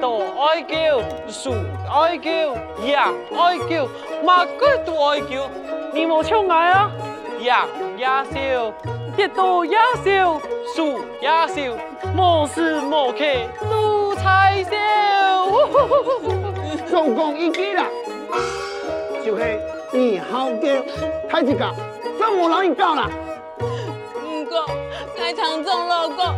跌倒爱叫，树爱叫，羊爱叫，马哥都爱叫，你冇唱爱啊？羊也笑，跌倒也笑，树也笑，无时无刻都在笑。总共一句啦，就是你好叫，太子家真无让你教啦。唔过，该唱中老歌，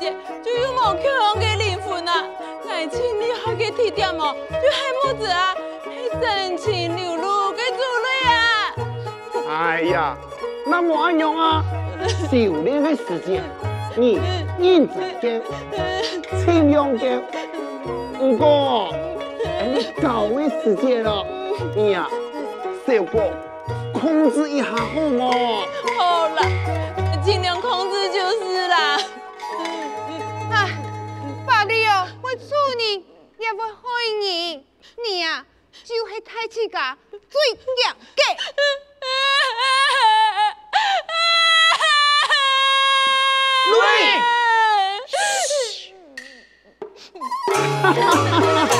就有冇可能嘅灵魂啊？爱情你好嘅提点哦，就系么子啊？系真情流露嘅珠泪啊！哎呀，那么安样啊？修炼的时间，你认真教，轻用教。不过，你搞的时间了，你呀，小过控制一下好吗？好了，尽量控制就是啦。也会害你，你啊，就是太子家最强嘅。小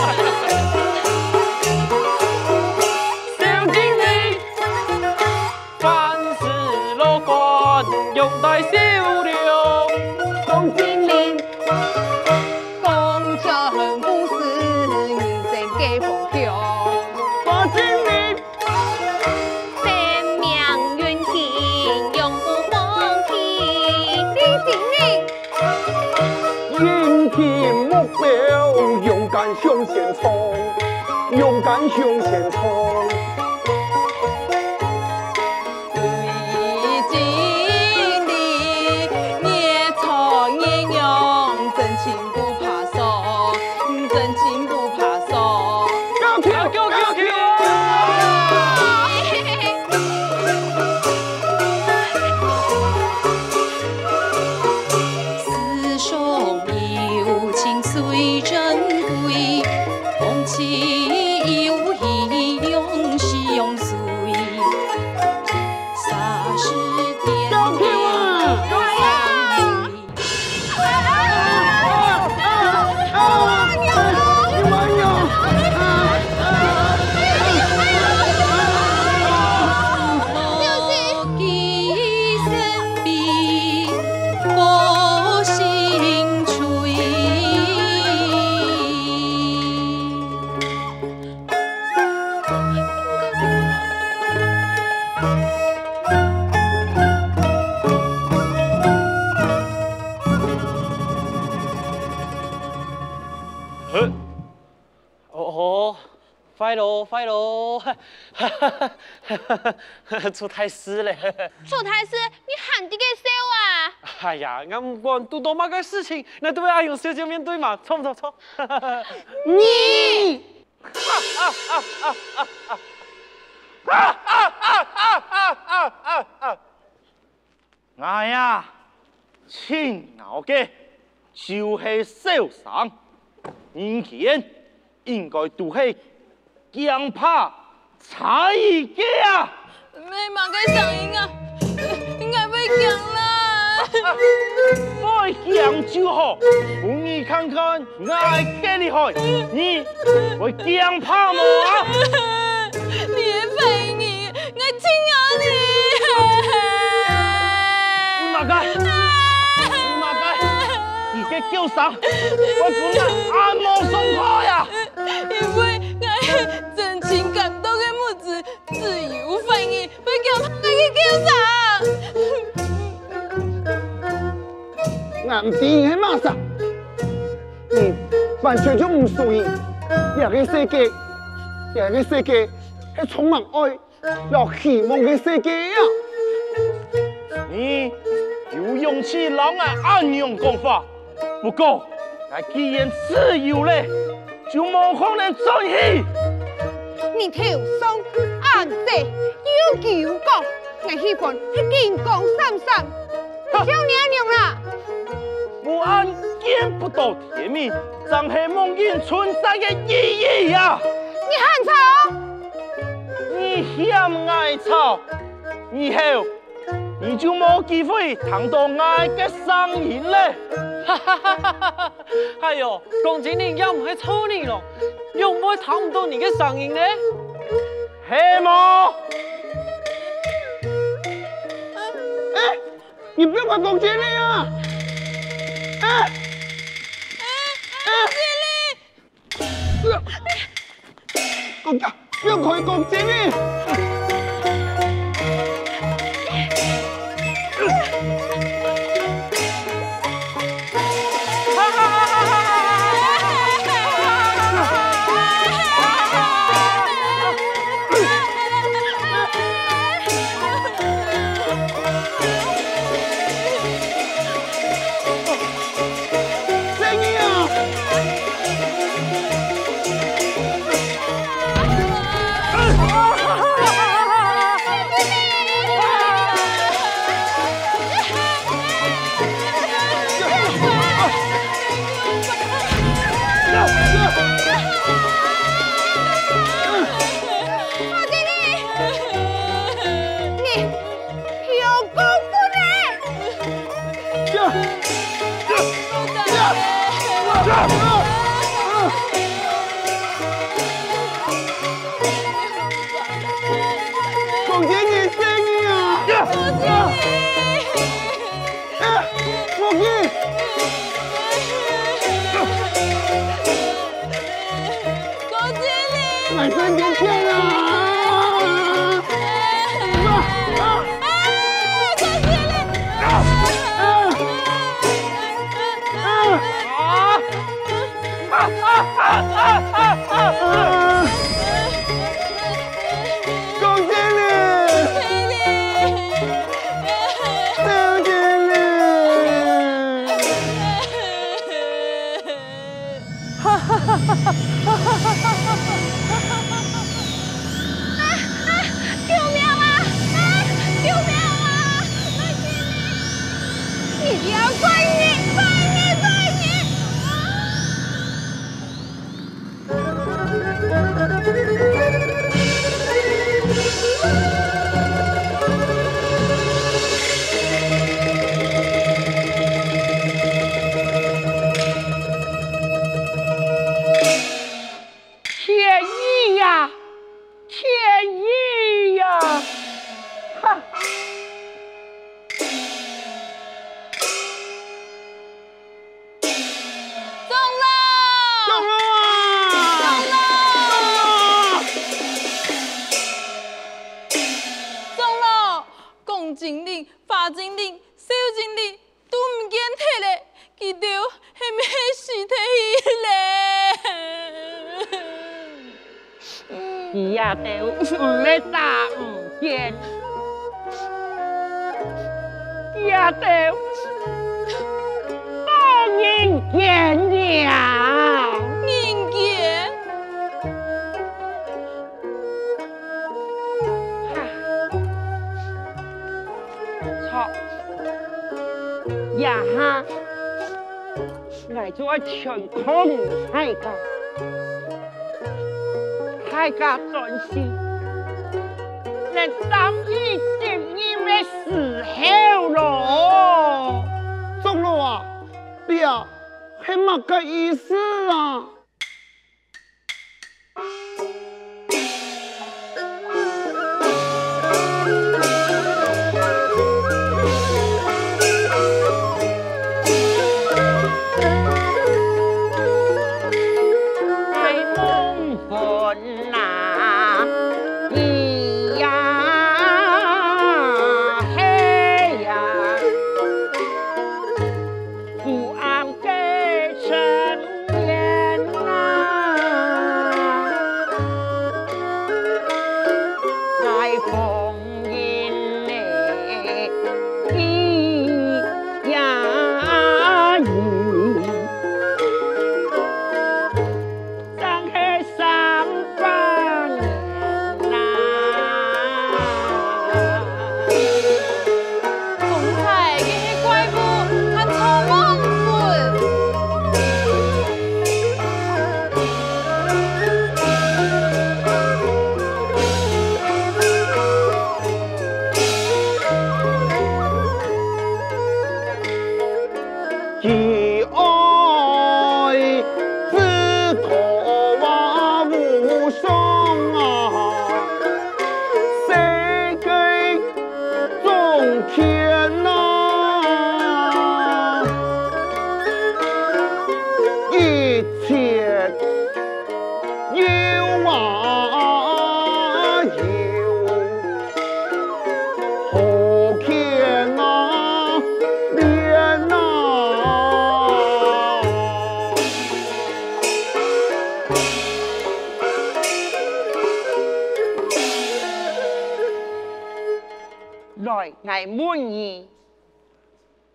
아, 기억해요. 快喽，快喽！出太师了。出太师，你喊啲嘅笑啊！哎呀，俺不管多多么个事情，那都要阿勇小姐面对嘛，错不错？错。你 哎呀，亲爱嘅就是受伤，以前应该都系惊怕才艺嘅啊！没马嘅声音啊，应该被讲啦。爱惊就好，让你看看爱几厉害，你会惊怕吗？你也陪你，我亲爱你。马该，马该，你嘅叫啥，我不能按摩松开呀。叫他嘅叫声。俺唔知你系嘛事，你完全就唔属于呢个世界，呢个世界系充满爱、有希望嘅世界啊！你有勇气让我安样讲法，不过，我既然自由咧，就冇可能转移。你头上啊万岁，有求讲，我喜欢金光闪闪，像娘娘啦。不按见不到天命，怎系梦见春山的意义呀？你喊吵，你嫌爱吵，以后你就冇机会听到爱的声音嘞。哈哈哈哈哈哈！哎呦，讲真你又唔系臭你咯，又唔会听唔到你嘅声音呢？系么？你不要管公经理啊！哎，哎，不要，公家，不要 Stop! 伊呀都当然见了。人见，错，呀哈，我做全空太监，太监专心，连当一哦。中了啊！表还没个意思啊？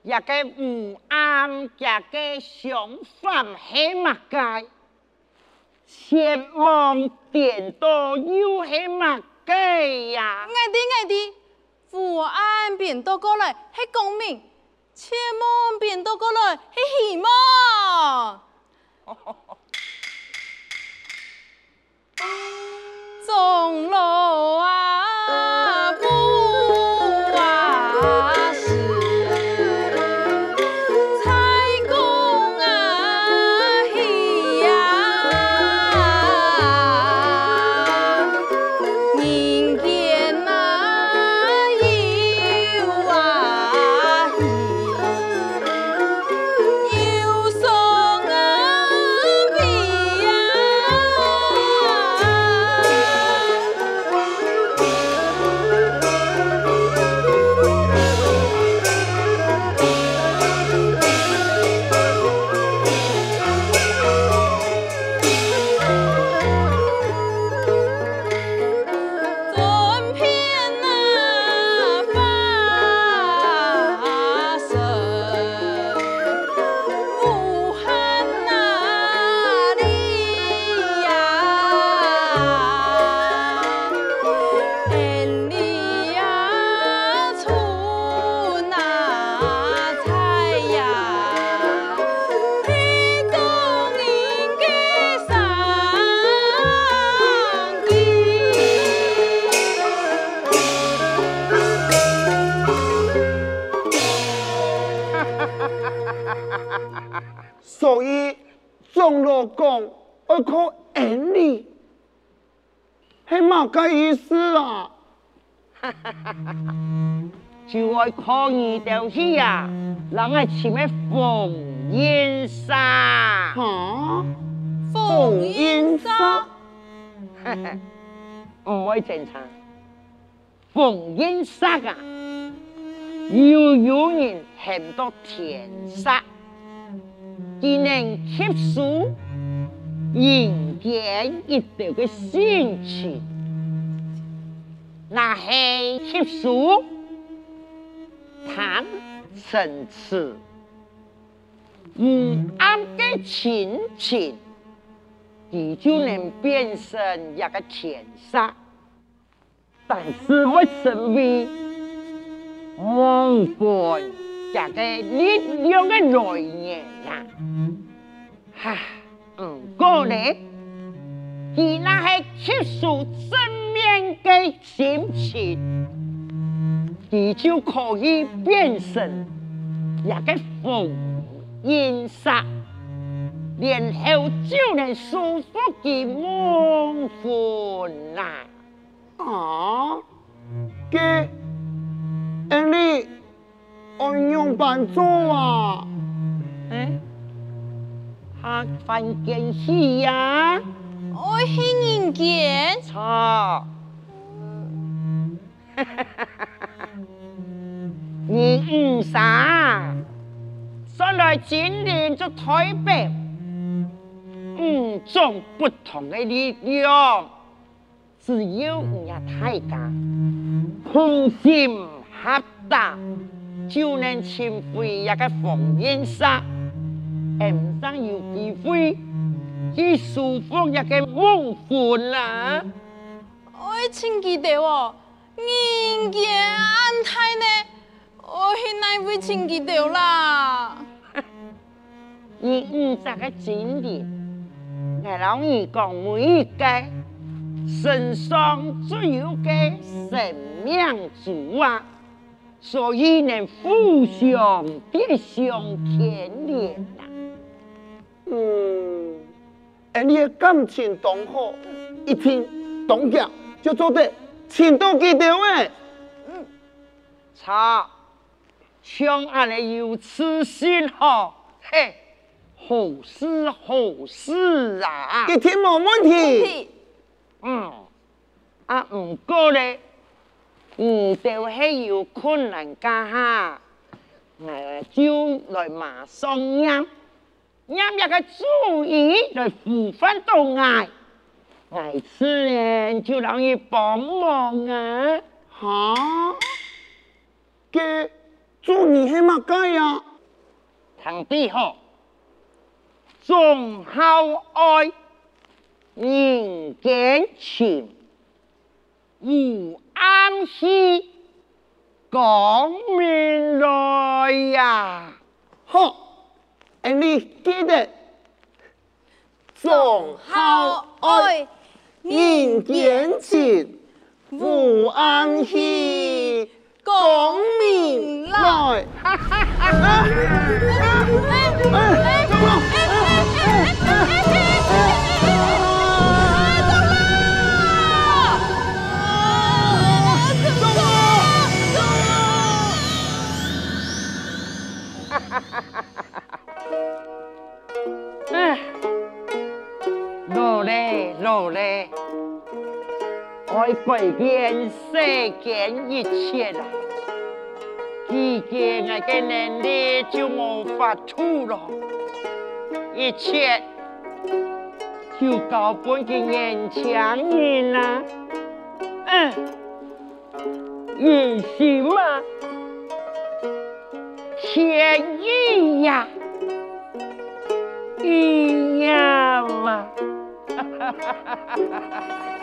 一个唔安，一个想法系乜嘅？前往电道又系乜嘅呀？爱的爱的，父爱变倒过来系光明，前往变倒过来系希望。钟 楼啊，就爱靠你条气呀，人系前面逢烟沙，吓？凤烟沙，唔会正常。凤烟沙啊，要有人很多田沙，只能吸收人间一道嘅心情，那系吸收谈层次，唔啱嘅情情。你就能变成一个天煞，但是我身为蒙混这个力量的来源呀。哈，唔过呢，佢那系吸收正面的心情，佢就可以变成一个风音煞。然后就能舒服的梦魂啦。啊？给恩理按用办做啊？哎，下番件事呀？我是人间，错。你唔傻，上来今年就台北，五种不同的力量，只有你大家同心合打，就能称回一个烽烟煞，唔上有机会去舒服一个梦魂啦。我请记得哦，人间安泰呢，我系哪会请记得啦？你五十个经典，我老你讲每一个身上只有个生命主啊，所以能互相别相牵连啊。嗯，恩理嘅感情同好，一听当家就做得情到记到诶。操，像俺哋有痴心吼，嘿，好事好事啊！一天冇问题。嗯，啊唔过咧，嗯，就系有困难家下，我就来马上念，念一个主意来扶翻到我，我自然就让你帮忙啊！哈？嘅主意系乜嘢呀？堂弟好，忠孝爱，人间情，无安息，讲明来呀！好，你记得忠孝爱，人间情，无暗示。讲明来，哈哈哈！啊！哎，走了！哎，老嘞，老嘞。爱改变世间一切啦，自己我嘅能力就无法处咯，一切就交俾嘅年轻人啦。嗯，也行嘛，天意呀，一样嘛，哈哈哈哈哈哈。